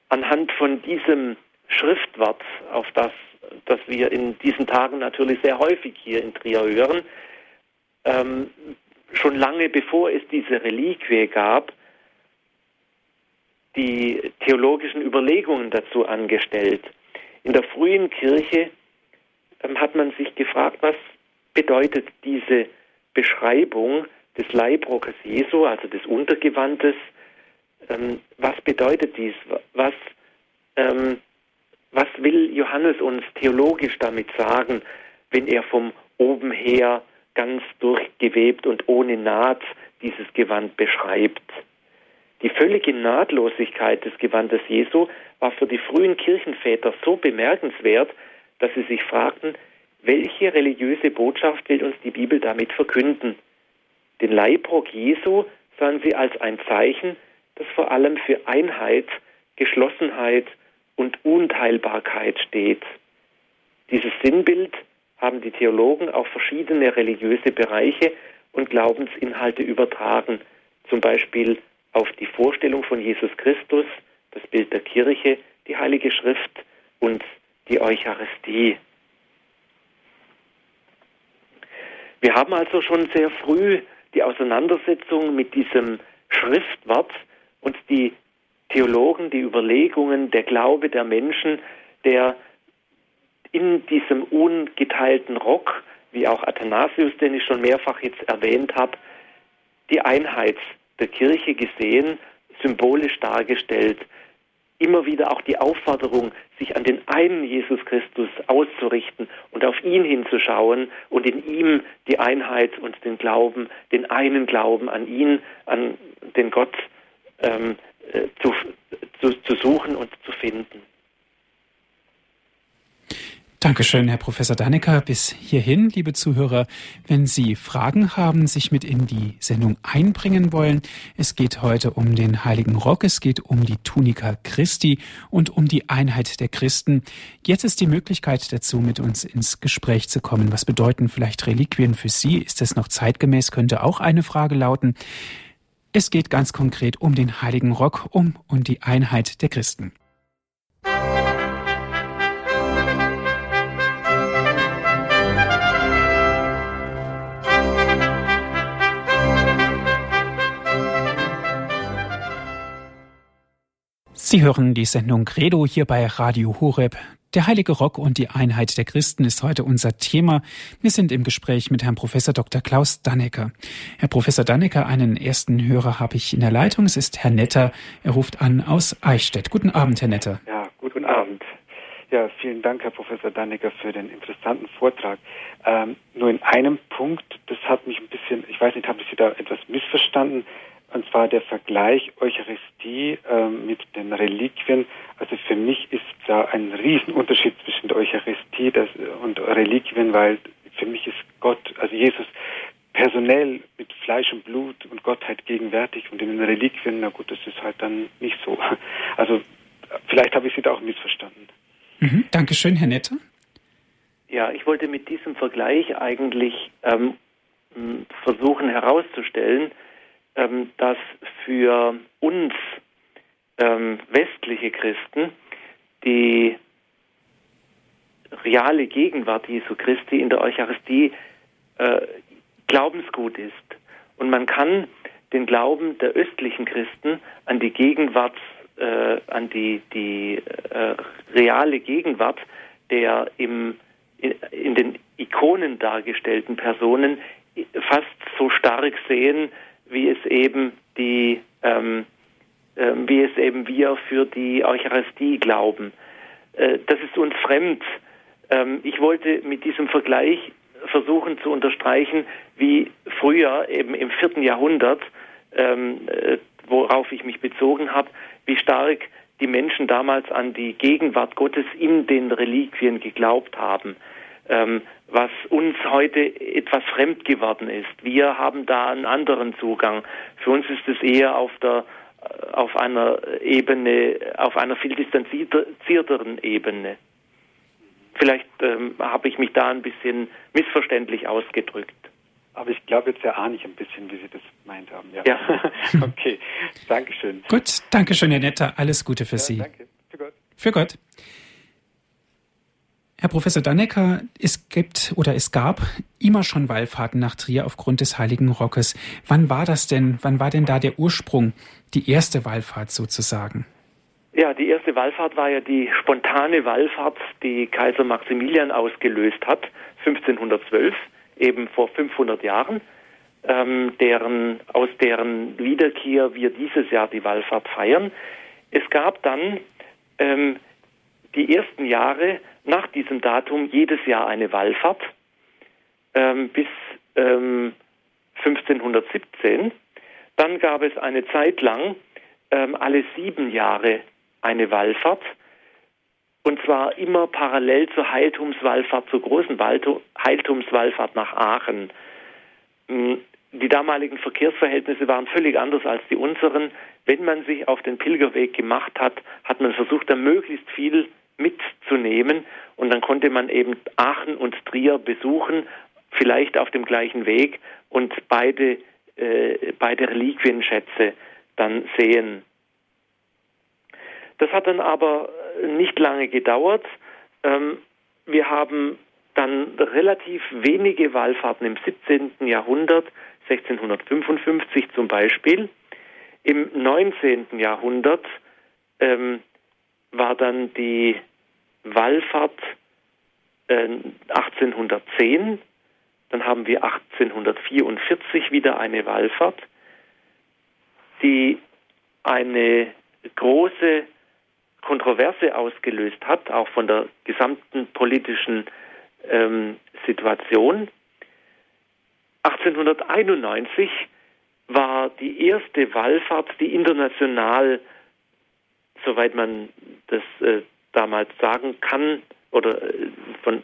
anhand von diesem Schriftwort, auf das, das wir in diesen Tagen natürlich sehr häufig hier in Trier hören, ähm, schon lange bevor es diese Reliquie gab, die theologischen Überlegungen dazu angestellt. In der frühen Kirche ähm, hat man sich gefragt, was bedeutet diese Beschreibung des Leibrockes Jesu, also des Untergewandes. Ähm, was bedeutet dies? Was, ähm, was will Johannes uns theologisch damit sagen, wenn er vom oben her ganz durchgewebt und ohne Naht dieses Gewand beschreibt? Die völlige Nahtlosigkeit des Gewandes Jesu war für die frühen Kirchenväter so bemerkenswert, dass sie sich fragten, welche religiöse Botschaft will uns die Bibel damit verkünden? Den Leibrock Jesu sahen sie als ein Zeichen, das vor allem für Einheit, Geschlossenheit und Unteilbarkeit steht. Dieses Sinnbild haben die Theologen auf verschiedene religiöse Bereiche und Glaubensinhalte übertragen, zum Beispiel auf die Vorstellung von Jesus Christus, das Bild der Kirche, die Heilige Schrift und die Eucharistie. Wir haben also schon sehr früh die Auseinandersetzung mit diesem Schriftwort und die Theologen, die Überlegungen, der Glaube der Menschen, der in diesem ungeteilten Rock, wie auch Athanasius, den ich schon mehrfach jetzt erwähnt habe, die Einheit der Kirche gesehen, symbolisch dargestellt, immer wieder auch die Aufforderung, sich an den einen Jesus Christus auszurichten und auf ihn hinzuschauen und in ihm die Einheit und den Glauben, den einen Glauben an ihn, an den Gott ähm, äh, zu, zu, zu suchen und zu finden. Dankeschön, Herr Professor Dannecker. Bis hierhin, liebe Zuhörer, wenn Sie Fragen haben, sich mit in die Sendung einbringen wollen. Es geht heute um den Heiligen Rock, es geht um die Tunika Christi und um die Einheit der Christen. Jetzt ist die Möglichkeit dazu, mit uns ins Gespräch zu kommen. Was bedeuten vielleicht Reliquien für Sie? Ist es noch zeitgemäß? Könnte auch eine Frage lauten. Es geht ganz konkret um den Heiligen Rock, um und die Einheit der Christen. Sie hören die Sendung Credo hier bei Radio Horeb. Der heilige Rock und die Einheit der Christen ist heute unser Thema. Wir sind im Gespräch mit Herrn Professor Dr. Klaus Dannecker. Herr Professor Dannecker, einen ersten Hörer habe ich in der Leitung. Es ist Herr Netter. Er ruft an aus Eichstätt. Guten Abend, Herr Netter. Ja, guten Abend. Ja, vielen Dank, Herr Professor Dannecker, für den interessanten Vortrag. Ähm, nur in einem Punkt, das hat mich ein bisschen, ich weiß nicht, habe ich Sie da etwas missverstanden? Und zwar der Vergleich Eucharistie äh, mit den Reliquien. Also für mich ist da ein Riesenunterschied zwischen der Eucharistie das, und Reliquien, weil für mich ist Gott, also Jesus, personell mit Fleisch und Blut und Gottheit gegenwärtig und in den Reliquien, na gut, das ist halt dann nicht so. Also vielleicht habe ich Sie da auch missverstanden. Mhm, Dankeschön, Herr Netter. Ja, ich wollte mit diesem Vergleich eigentlich ähm, versuchen herauszustellen, ähm, dass für uns ähm, westliche Christen die reale Gegenwart Jesu Christi in der Eucharistie äh, Glaubensgut ist. Und man kann den Glauben der östlichen Christen an die Gegenwart, äh, an die, die äh, reale Gegenwart der im, in, in den Ikonen dargestellten Personen fast so stark sehen, wie es eben die, ähm, äh, wie es eben wir für die Eucharistie glauben. Äh, das ist uns fremd. Ähm, ich wollte mit diesem Vergleich versuchen zu unterstreichen, wie früher eben im vierten Jahrhundert, ähm, äh, worauf ich mich bezogen habe, wie stark die Menschen damals an die Gegenwart Gottes in den Reliquien geglaubt haben ähm, was uns heute etwas fremd geworden ist. Wir haben da einen anderen Zugang. Für uns ist es eher auf der äh, auf einer Ebene, auf einer viel distanzierteren Ebene. Vielleicht ähm, habe ich mich da ein bisschen missverständlich ausgedrückt. Aber ich glaube, jetzt erahne ich ein bisschen, wie Sie das gemeint haben. Ja. ja. okay, Dankeschön. Gut, Dankeschön, Herr Netter. Alles Gute für ja, Sie. Danke. Für Gott. Für Gott. Herr Professor Dannecker, es gibt oder es gab immer schon Wallfahrten nach Trier aufgrund des Heiligen Rockes. Wann war das denn? Wann war denn da der Ursprung, die erste Wallfahrt sozusagen? Ja, die erste Wallfahrt war ja die spontane Wallfahrt, die Kaiser Maximilian ausgelöst hat, 1512, eben vor 500 Jahren, ähm, deren, aus deren Wiederkehr wir dieses Jahr die Wallfahrt feiern. Es gab dann ähm, die ersten Jahre nach diesem Datum jedes Jahr eine Wallfahrt ähm, bis ähm, 1517. Dann gab es eine Zeit lang ähm, alle sieben Jahre eine Wallfahrt. Und zwar immer parallel zur Heiltumswallfahrt, zur großen Heiltumswallfahrt nach Aachen. Hm, die damaligen Verkehrsverhältnisse waren völlig anders als die unseren. Wenn man sich auf den Pilgerweg gemacht hat, hat man versucht, da möglichst viel mitzunehmen. Und dann konnte man eben Aachen und Trier besuchen, vielleicht auf dem gleichen Weg und beide, äh, beide Reliquienschätze dann sehen. Das hat dann aber nicht lange gedauert. Ähm, wir haben dann relativ wenige Wallfahrten im 17. Jahrhundert, 1655 zum Beispiel. Im 19. Jahrhundert ähm, war dann die Wallfahrt äh, 1810, dann haben wir 1844 wieder eine Wallfahrt, die eine große Kontroverse ausgelöst hat, auch von der gesamten politischen ähm, Situation. 1891 war die erste Wallfahrt, die international, soweit man das äh, damals sagen kann, oder äh, von,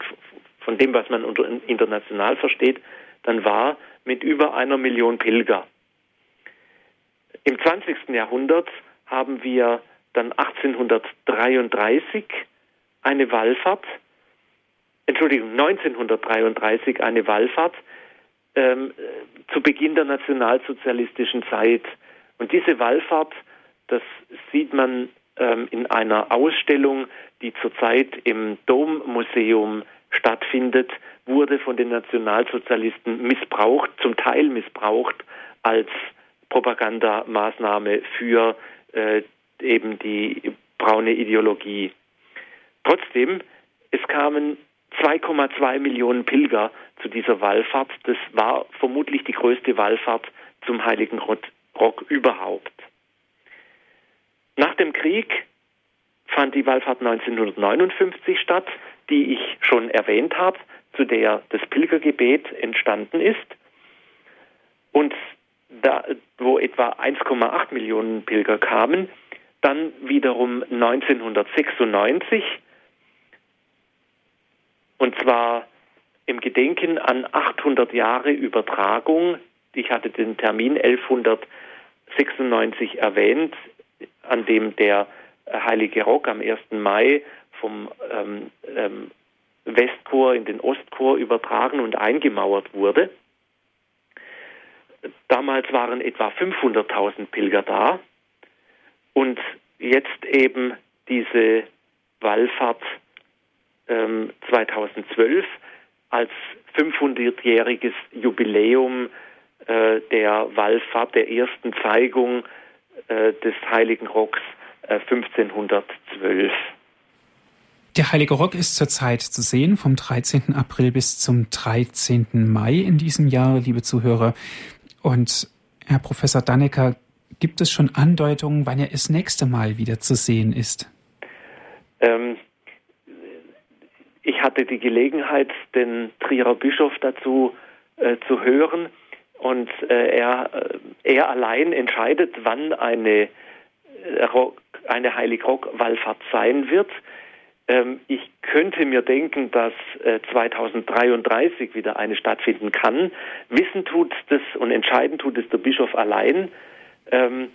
von dem, was man unter international versteht, dann war mit über einer Million Pilger. Im 20. Jahrhundert haben wir dann 1833 eine Wallfahrt, Entschuldigung, 1933 eine Wallfahrt ähm, zu Beginn der nationalsozialistischen Zeit. Und diese Wallfahrt, das sieht man in einer Ausstellung, die zurzeit im Dommuseum stattfindet, wurde von den Nationalsozialisten missbraucht, zum Teil missbraucht als Propagandamaßnahme für äh, eben die braune Ideologie. Trotzdem, es kamen 2,2 Millionen Pilger zu dieser Wallfahrt. Das war vermutlich die größte Wallfahrt zum Heiligen Rock überhaupt. Nach dem Krieg fand die Wallfahrt 1959 statt, die ich schon erwähnt habe, zu der das Pilgergebet entstanden ist. Und da, wo etwa 1,8 Millionen Pilger kamen, dann wiederum 1996 und zwar im Gedenken an 800 Jahre Übertragung. Ich hatte den Termin 1196 erwähnt, an dem der Heilige Rock am 1. Mai vom ähm, ähm, Westchor in den Ostchor übertragen und eingemauert wurde. Damals waren etwa 500.000 Pilger da und jetzt eben diese Wallfahrt ähm, 2012 als 500-jähriges Jubiläum äh, der Wallfahrt, der ersten Zeigung äh, des Heiligen Rocks äh, 1512. Der Heilige Rock ist zurzeit zu sehen, vom 13. April bis zum 13. Mai in diesem Jahr, liebe Zuhörer. Und Herr Professor Dannecker, gibt es schon Andeutungen, wann er das nächste Mal wieder zu sehen ist? Ähm, ich hatte die Gelegenheit, den Trierer Bischof dazu äh, zu hören und äh, er, äh, er allein entscheidet, wann eine, äh, Rock, eine Heilig-Rock-Wallfahrt sein wird. Ähm, ich könnte mir denken, dass 2033 äh, wieder eine stattfinden kann. Wissen tut das und entscheiden tut es der Bischof allein. Ähm,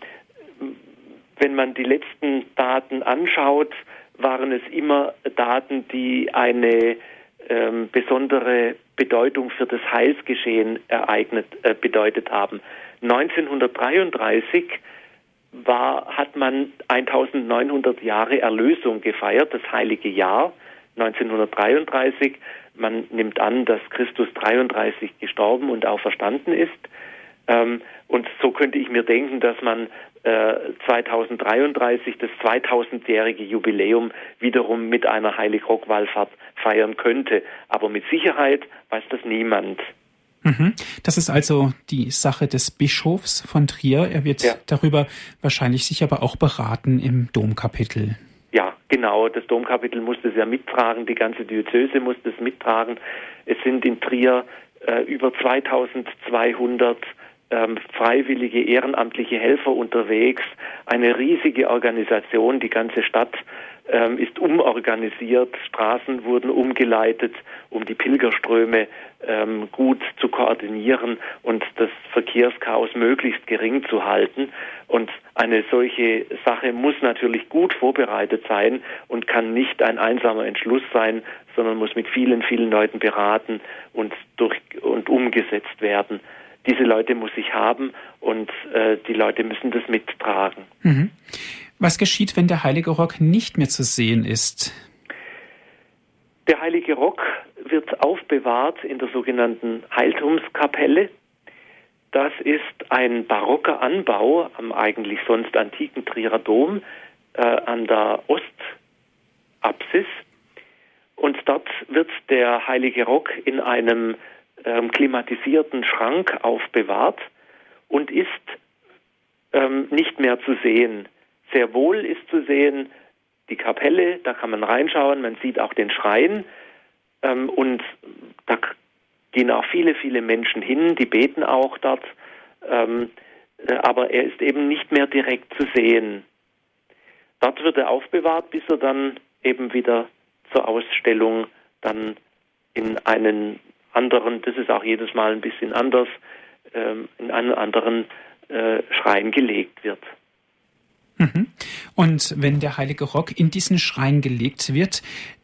wenn man die letzten Daten anschaut, waren es immer Daten, die eine ähm, besondere Bedeutung für das Heilsgeschehen ereignet, äh, bedeutet haben. 1933 war, hat man 1900 Jahre Erlösung gefeiert, das heilige Jahr 1933. Man nimmt an, dass Christus 33 gestorben und auferstanden ist. Ähm, und so könnte ich mir denken, dass man 2033 äh, das 2000-jährige Jubiläum wiederum mit einer Heiligrock-Wallfahrt feiern könnte. Aber mit Sicherheit weiß das niemand. Mhm. Das ist also die Sache des Bischofs von Trier. Er wird ja. darüber wahrscheinlich sich aber auch beraten im Domkapitel. Ja, genau. Das Domkapitel muss das ja mittragen. Die ganze Diözese muss das mittragen. Es sind in Trier äh, über 2200 ähm, freiwillige ehrenamtliche Helfer unterwegs, eine riesige Organisation, die ganze Stadt ähm, ist umorganisiert, Straßen wurden umgeleitet, um die Pilgerströme ähm, gut zu koordinieren und das Verkehrschaos möglichst gering zu halten. Und eine solche Sache muss natürlich gut vorbereitet sein und kann nicht ein einsamer Entschluss sein, sondern muss mit vielen, vielen Leuten beraten und durch und umgesetzt werden. Diese Leute muss ich haben und äh, die Leute müssen das mittragen. Mhm. Was geschieht, wenn der heilige Rock nicht mehr zu sehen ist? Der heilige Rock wird aufbewahrt in der sogenannten Heiltumskapelle. Das ist ein barocker Anbau am eigentlich sonst antiken Trierer Dom äh, an der Ostapsis. Und dort wird der heilige Rock in einem ähm, klimatisierten Schrank aufbewahrt und ist ähm, nicht mehr zu sehen. Sehr wohl ist zu sehen die Kapelle, da kann man reinschauen, man sieht auch den Schrein ähm, und da gehen auch viele, viele Menschen hin, die beten auch dort, ähm, äh, aber er ist eben nicht mehr direkt zu sehen. Dort wird er aufbewahrt, bis er dann eben wieder zur Ausstellung dann in einen anderen, das ist auch jedes Mal ein bisschen anders, ähm, in einen anderen äh, Schrein gelegt wird. Mhm. Und wenn der heilige Rock in diesen Schrein gelegt wird,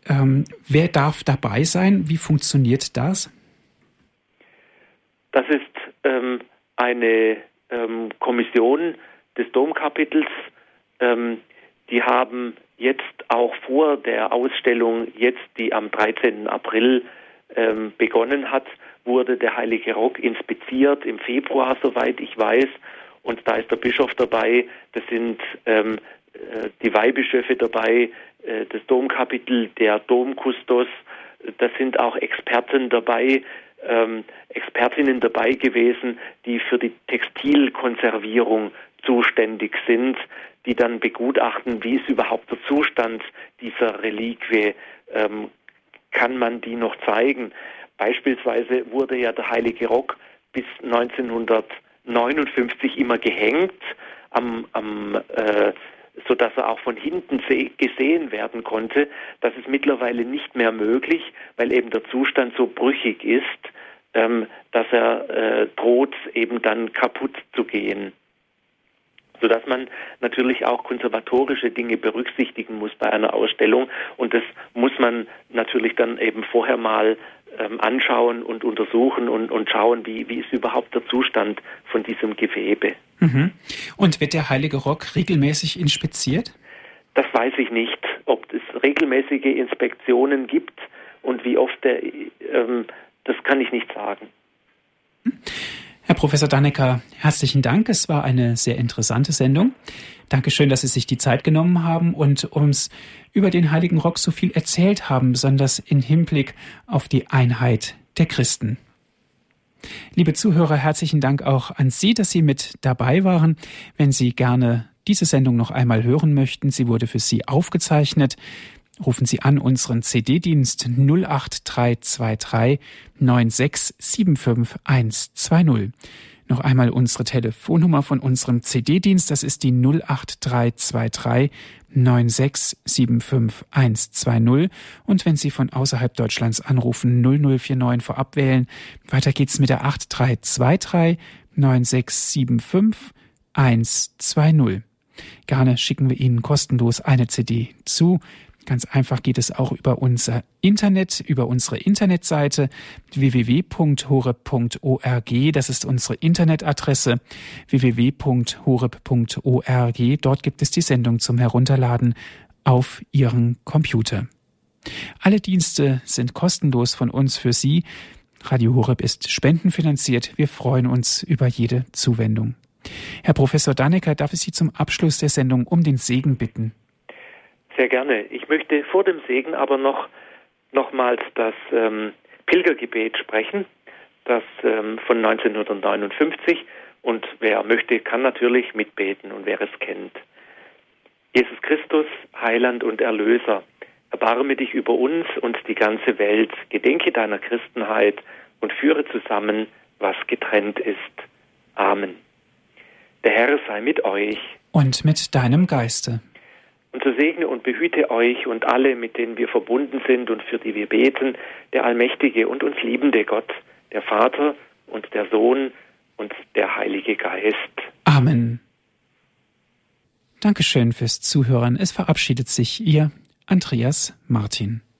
ähm, wer darf dabei sein? Wie funktioniert das? Das ist ähm, eine Kommission des Domkapitels. Die haben jetzt auch vor der Ausstellung, jetzt die am 13. April ähm, begonnen hat, wurde der Heilige Rock inspiziert im Februar, soweit ich weiß. Und da ist der Bischof dabei, das sind ähm, äh, die Weihbischöfe dabei, äh, das Domkapitel, der Domkustos, das sind auch Experten dabei, ähm, Expertinnen dabei gewesen, die für die Textilkonservierung zuständig sind, die dann begutachten, wie ist überhaupt der Zustand dieser Reliquie, ähm, kann man die noch zeigen. Beispielsweise wurde ja der Heilige Rock bis 1959 immer gehängt, am, am, äh, sodass er auch von hinten gesehen werden konnte. Das ist mittlerweile nicht mehr möglich, weil eben der Zustand so brüchig ist, ähm, dass er äh, droht, eben dann kaputt zu gehen sodass man natürlich auch konservatorische Dinge berücksichtigen muss bei einer Ausstellung und das muss man natürlich dann eben vorher mal ähm, anschauen und untersuchen und, und schauen, wie, wie ist überhaupt der Zustand von diesem Gewebe. Mhm. Und wird der Heilige Rock regelmäßig inspiziert? Das weiß ich nicht, ob es regelmäßige Inspektionen gibt und wie oft der, ähm, das kann ich nicht sagen. Mhm. Herr Professor Dannecker, herzlichen Dank. Es war eine sehr interessante Sendung. Dankeschön, dass Sie sich die Zeit genommen haben und uns über den Heiligen Rock so viel erzählt haben, besonders im Hinblick auf die Einheit der Christen. Liebe Zuhörer, herzlichen Dank auch an Sie, dass Sie mit dabei waren. Wenn Sie gerne diese Sendung noch einmal hören möchten, sie wurde für Sie aufgezeichnet rufen Sie an unseren CD-Dienst 08323 9675120. Noch einmal unsere Telefonnummer von unserem CD-Dienst, das ist die 08323 9675120. Und wenn Sie von außerhalb Deutschlands anrufen, 0049 vorab wählen. Weiter geht's mit der 8323 9675120. Gerne schicken wir Ihnen kostenlos eine CD zu. Ganz einfach geht es auch über unser Internet, über unsere Internetseite www.horeb.org. Das ist unsere Internetadresse www.horeb.org. Dort gibt es die Sendung zum Herunterladen auf Ihren Computer. Alle Dienste sind kostenlos von uns für Sie. Radio Horeb ist spendenfinanziert. Wir freuen uns über jede Zuwendung. Herr Professor Dannecker, darf ich Sie zum Abschluss der Sendung um den Segen bitten? Sehr gerne. Ich möchte vor dem Segen aber noch nochmals das ähm, Pilgergebet sprechen, das ähm, von 1959 und wer möchte, kann natürlich mitbeten und wer es kennt. Jesus Christus, Heiland und Erlöser, erbarme dich über uns und die ganze Welt, gedenke deiner Christenheit und führe zusammen, was getrennt ist. Amen. Der Herr sei mit euch. Und mit deinem Geiste. Und so segne und behüte euch und alle, mit denen wir verbunden sind und für die wir beten, der allmächtige und uns liebende Gott, der Vater und der Sohn und der Heilige Geist. Amen. Dankeschön fürs Zuhören. Es verabschiedet sich Ihr Andreas Martin.